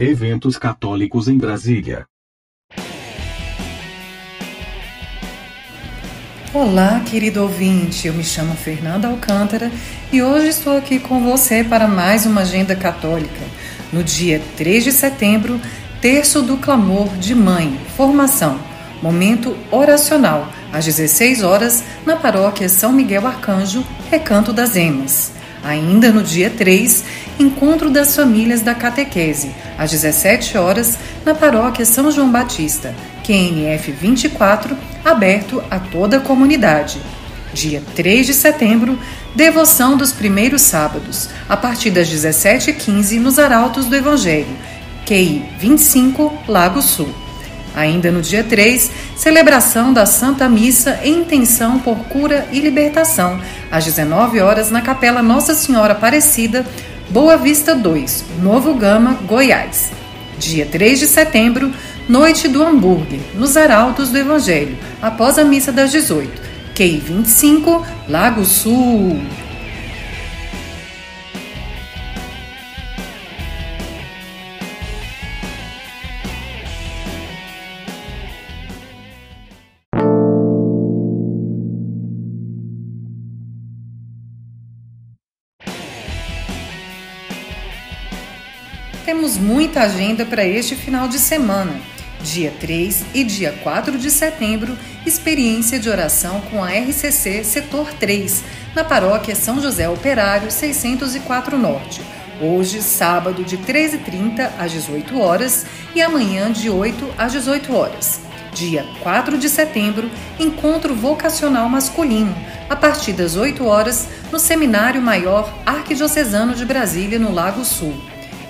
Eventos católicos em Brasília. Olá, querido ouvinte. Eu me chamo Fernanda Alcântara e hoje estou aqui com você para mais uma agenda católica. No dia 3 de setembro, terço do clamor de mãe, formação, momento oracional, às 16 horas, na paróquia São Miguel Arcanjo, Recanto das Emas. Ainda no dia 3, encontro das famílias da catequese, às 17 horas, na paróquia São João Batista, QNF 24, aberto a toda a comunidade. Dia 3 de setembro, devoção dos primeiros sábados, a partir das 17h15 nos Arautos do Evangelho, QI 25, Lago Sul. Ainda no dia 3, celebração da Santa Missa em intenção por cura e libertação, às 19 horas na Capela Nossa Senhora Aparecida, Boa Vista 2, Novo Gama, Goiás. Dia 3 de setembro, Noite do Hambúrguer, nos Arautos do Evangelho, após a missa das 18. QI 25, Lago Sul. Temos muita agenda para este final de semana. Dia 3 e dia 4 de setembro, experiência de oração com a RCC Setor 3, na paróquia São José Operário 604 Norte. Hoje, sábado, de 13h30 às 18 horas e amanhã, de 8 às 18 horas. Dia 4 de setembro, encontro vocacional masculino, a partir das 8 horas, no Seminário Maior Arquidiocesano de Brasília, no Lago Sul.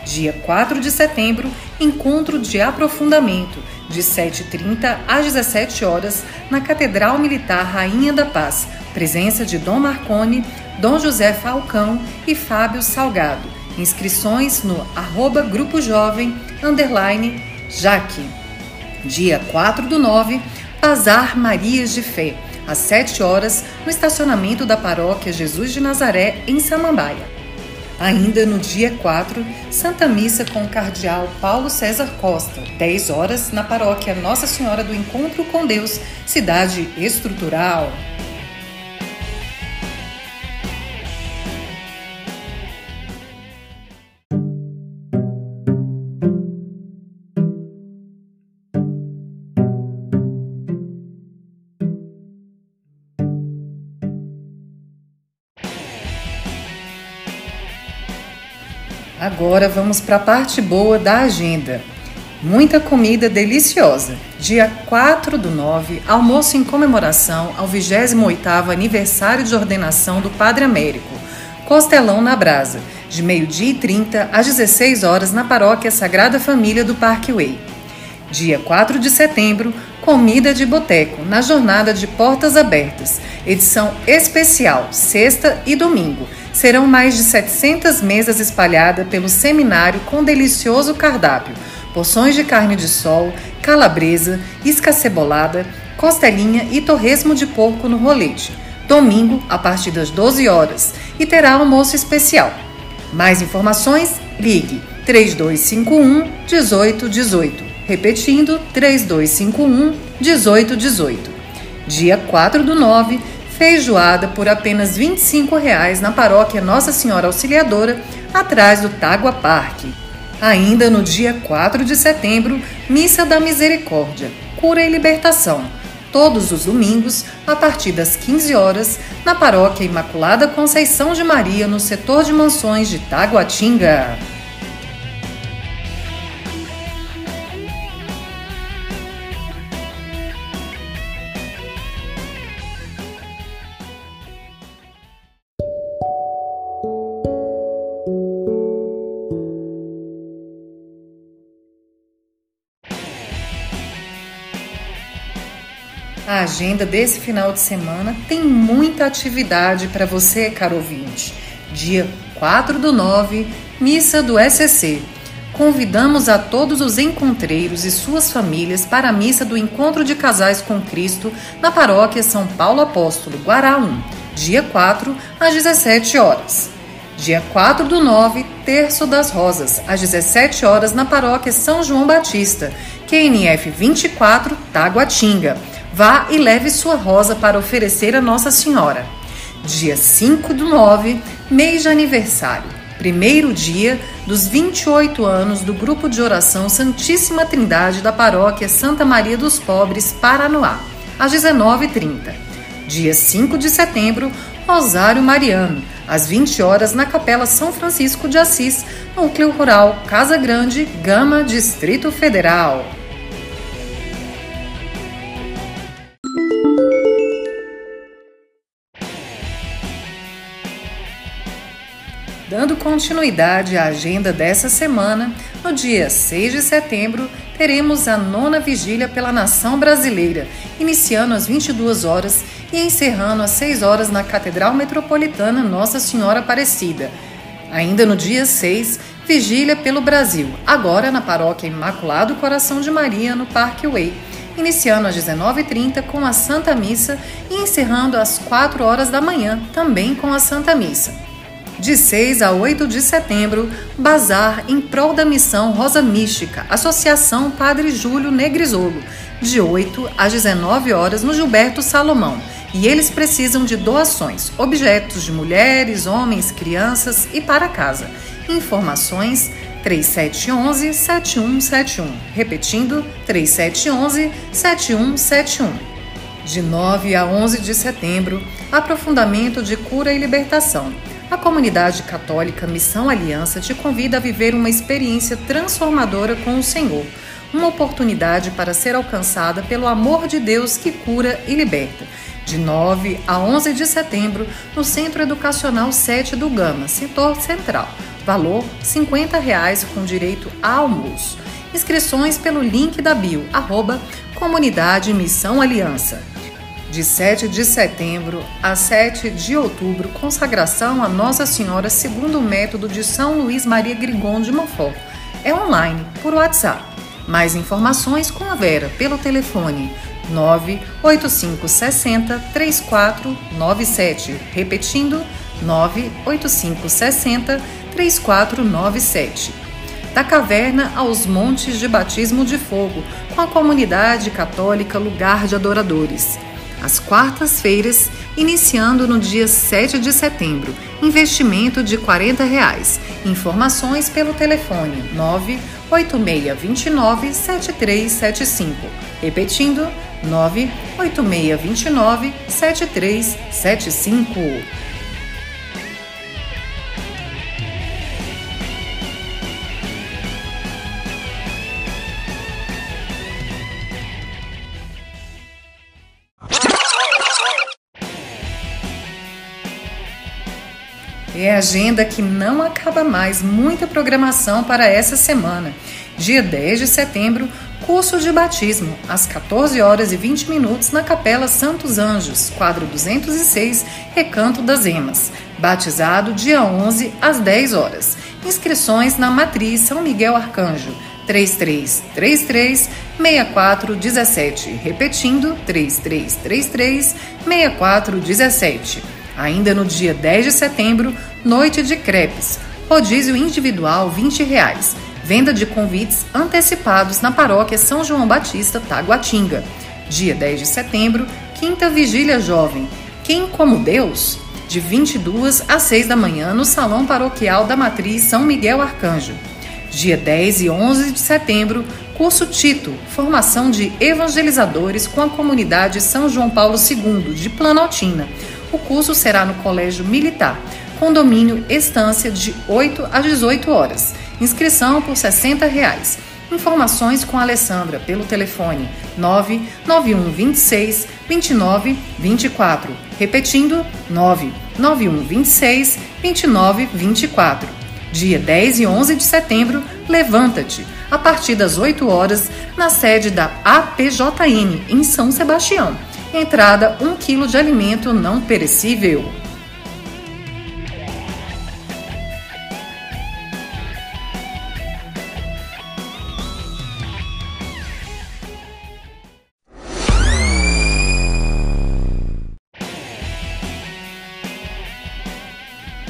Dia 4 de setembro, encontro de aprofundamento, de 7h30 às 17 horas, na Catedral Militar Rainha da Paz. Presença de Dom Marconi, Dom José Falcão e Fábio Salgado. Inscrições no arroba Grupo Jovem, underline, Jaque. Dia 4 do 9, Bazar Marias de Fé, às 7 horas, no estacionamento da Paróquia Jesus de Nazaré, em Samambaia. Ainda no dia 4, Santa Missa com o Cardeal Paulo César Costa, 10 horas, na paróquia Nossa Senhora do Encontro com Deus, cidade estrutural. Agora vamos para a parte boa da agenda. Muita comida deliciosa. Dia 4 do 9, almoço em comemoração ao 28º aniversário de ordenação do Padre Américo. Costelão na Brasa, de meio-dia e 30 às 16 horas na paróquia Sagrada Família do Parque Way. Dia 4 de setembro, comida de boteco na jornada de Portas Abertas, edição especial, sexta e domingo serão mais de 700 mesas espalhadas pelo seminário com delicioso cardápio, porções de carne de sol, calabresa, isca cebolada, costelinha e torresmo de porco no rolete. Domingo, a partir das 12 horas, e terá almoço especial. Mais informações, ligue 3251 1818. Repetindo, 3251 1818. Dia 4 do 9, feijoada por apenas 25 reais na paróquia Nossa Senhora Auxiliadora, atrás do Tágua Parque. Ainda no dia 4 de setembro, Missa da Misericórdia, Cura e Libertação, todos os domingos, a partir das 15 horas, na paróquia Imaculada Conceição de Maria, no setor de mansões de Taguatinga. Agenda desse final de semana tem muita atividade para você, caro ouvinte. Dia 4 do 9, Missa do SCC. Convidamos a todos os encontreiros e suas famílias para a missa do Encontro de Casais com Cristo na paróquia São Paulo Apóstolo, Guará 1, dia 4, às 17 horas. Dia 4 do 9, Terço das Rosas, às 17 horas na paróquia São João Batista, QNF 24, Taguatinga. Vá e leve sua rosa para oferecer a Nossa Senhora. Dia 5 do 9, mês de aniversário. Primeiro dia dos 28 anos do grupo de oração Santíssima Trindade da paróquia Santa Maria dos Pobres, Paranoá, às 19h30. Dia 5 de setembro, Rosário Mariano, às 20 horas na Capela São Francisco de Assis, Núcleo Rural Casa Grande, Gama, Distrito Federal. Continuidade à agenda dessa semana, no dia 6 de setembro, teremos a nona vigília pela nação brasileira, iniciando às 22 horas e encerrando às 6 horas na Catedral Metropolitana Nossa Senhora Aparecida. Ainda no dia 6, vigília pelo Brasil, agora na Paróquia Imaculado Coração de Maria, no Parque Way, iniciando às 19h30 com a Santa Missa e encerrando às 4 horas da manhã, também com a Santa Missa. De 6 a 8 de setembro, bazar em prol da missão Rosa Mística, Associação Padre Júlio Negrisolo, de 8 às 19 horas no Gilberto Salomão. E eles precisam de doações, objetos de mulheres, homens, crianças e para casa. Informações 3711 7171. Repetindo, 3711 7171. De 9 a 11 de setembro, aprofundamento de cura e libertação. A comunidade católica Missão Aliança te convida a viver uma experiência transformadora com o Senhor, uma oportunidade para ser alcançada pelo amor de Deus que cura e liberta. De 9 a 11 de setembro, no Centro Educacional 7 do Gama, setor central. Valor 50 reais com direito a almoço. Inscrições pelo link da bio, arroba Comunidade Missão Aliança de 7 de setembro a 7 de outubro, consagração a Nossa Senhora segundo o método de São Luís Maria Grigon de Montfort. É online, por WhatsApp. Mais informações com a Vera pelo telefone 98560 3497. Repetindo, 98560 3497. Da caverna aos montes de batismo de fogo, com a comunidade católica Lugar de Adoradores às quartas-feiras, iniciando no dia 7 de setembro. Investimento de 40 reais. Informações pelo telefone 98629 7375. Repetindo, 98629 7375. Agenda que não acaba mais, muita programação para essa semana. Dia 10 de setembro, curso de batismo, às 14 horas e 20 minutos na Capela Santos Anjos, quadro 206, Recanto das Emas. Batizado dia 11 às 10 horas. Inscrições na Matriz São Miguel Arcanjo. 3333 6417. Repetindo, 3333 6417. Ainda no dia 10 de setembro, noite de crepes. Rodízio individual 20 reais. Venda de convites antecipados na paróquia São João Batista, Taguatinga. Dia 10 de setembro, quinta vigília jovem. Quem como Deus? De 22 às 6 da manhã no Salão Paroquial da Matriz São Miguel Arcanjo. Dia 10 e 11 de setembro, curso Tito, formação de evangelizadores com a comunidade São João Paulo II de Planaltina o curso será no Colégio Militar, condomínio Estância de 8 a 18 horas. Inscrição por 60 reais. Informações com a Alessandra pelo telefone 99126 2924. Repetindo, 99126 2924. Dia 10 e 11 de setembro, levanta-te, a partir das 8 horas, na sede da APJN, em São Sebastião. Entrada 1 kg de alimento não perecível.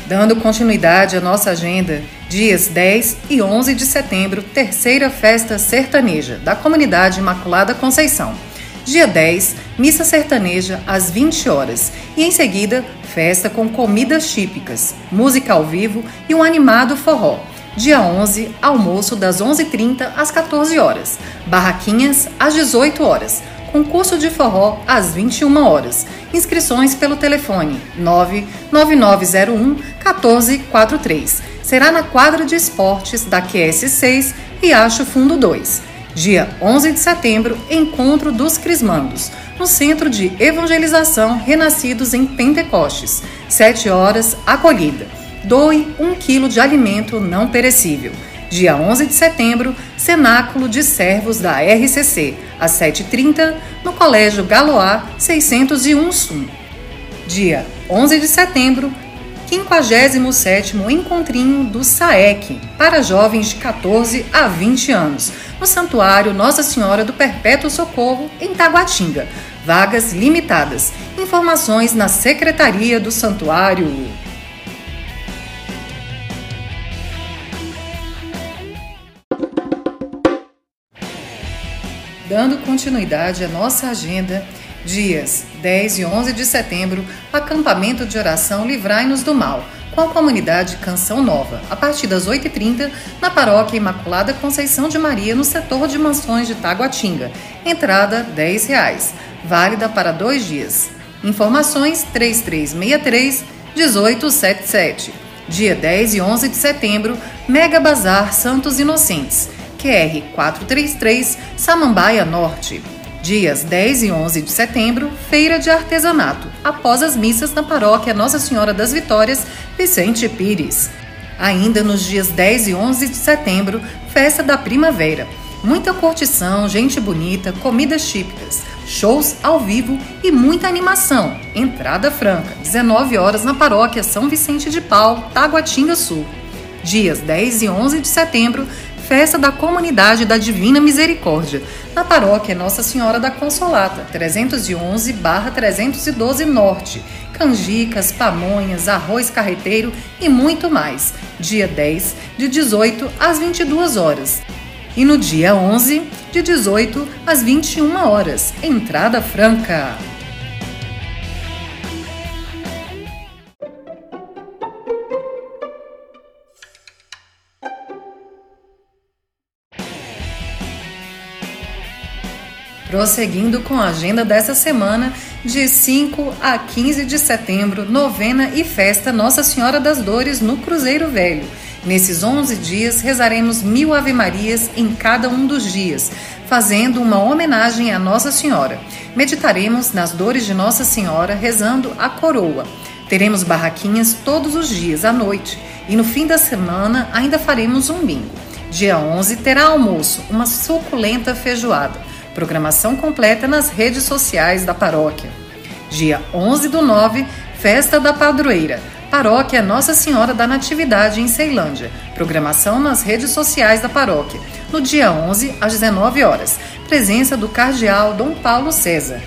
Dando continuidade à nossa agenda, dias 10 e 11 de setembro, terceira festa sertaneja da comunidade Imaculada Conceição. Dia 10, missa sertaneja às 20 horas e em seguida, festa com comidas típicas, música ao vivo e um animado forró. Dia 11, almoço das 11h30 às 14 horas, barraquinhas às 18 horas concurso de forró às 21 horas. Inscrições pelo telefone 99901 1443. Será na quadra de esportes da QS6 Riacho Fundo 2. Dia 11 de setembro, encontro dos Crismandos, no Centro de Evangelização Renascidos em Pentecostes. 7 horas, acolhida. Doe 1 quilo de alimento não perecível dia 11 de setembro, Cenáculo de Servos da RCC, às 7h30, no Colégio Galoá 601 Sum. Dia 11 de setembro, 57º Encontrinho do SAEC, para jovens de 14 a 20 anos, no Santuário Nossa Senhora do Perpétuo Socorro, em Taguatinga. Vagas limitadas. Informações na Secretaria do Santuário. Dando continuidade à nossa agenda, dias 10 e 11 de setembro, acampamento de oração Livrai-nos do Mal, com a comunidade Canção Nova, a partir das 8h30, na paróquia Imaculada Conceição de Maria, no setor de mansões de Taguatinga. Entrada 10 reais, válida para dois dias. Informações 3363 1877. Dia 10 e 11 de setembro, Mega Bazar Santos Inocentes. QR 433, Samambaia Norte. Dias 10 e 11 de setembro, Feira de Artesanato, após as missas na paróquia Nossa Senhora das Vitórias, Vicente Pires. Ainda nos dias 10 e 11 de setembro, Festa da Primavera. Muita curtição, gente bonita, comidas típicas, shows ao vivo e muita animação. Entrada franca, 19 horas na paróquia São Vicente de Paulo, Taguatinga Sul. Dias 10 e 11 de setembro, festa da Comunidade da Divina Misericórdia, na paróquia Nossa Senhora da Consolata, 311-312 Norte, canjicas, pamonhas, arroz carreteiro e muito mais. Dia 10, de 18 às 22 horas. E no dia 11, de 18 às 21 horas. Entrada franca. Prosseguindo com a agenda dessa semana, de 5 a 15 de setembro, novena e festa Nossa Senhora das Dores no Cruzeiro Velho. Nesses 11 dias, rezaremos mil Ave-Marias em cada um dos dias, fazendo uma homenagem à Nossa Senhora. Meditaremos nas dores de Nossa Senhora, rezando a coroa. Teremos barraquinhas todos os dias à noite e no fim da semana ainda faremos um bingo. Dia 11 terá almoço, uma suculenta feijoada. Programação completa nas redes sociais da paróquia. Dia 11 do 9, Festa da Padroeira. Paróquia Nossa Senhora da Natividade em Ceilândia. Programação nas redes sociais da paróquia. No dia 11, às 19 horas. Presença do Cardeal Dom Paulo César.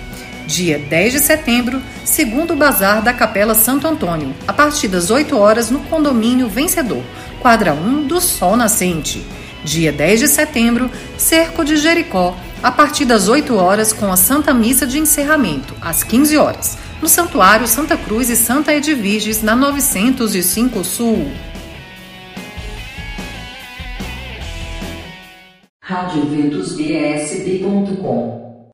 Dia 10 de setembro, segundo bazar da Capela Santo Antônio, a partir das 8 horas no condomínio Vencedor, quadra 1 do Sol Nascente. Dia 10 de setembro, Cerco de Jericó, a partir das 8 horas com a Santa Missa de encerramento, às 15 horas, no Santuário Santa Cruz e Santa Edviges, na 905 Sul. Radioventusbsb.com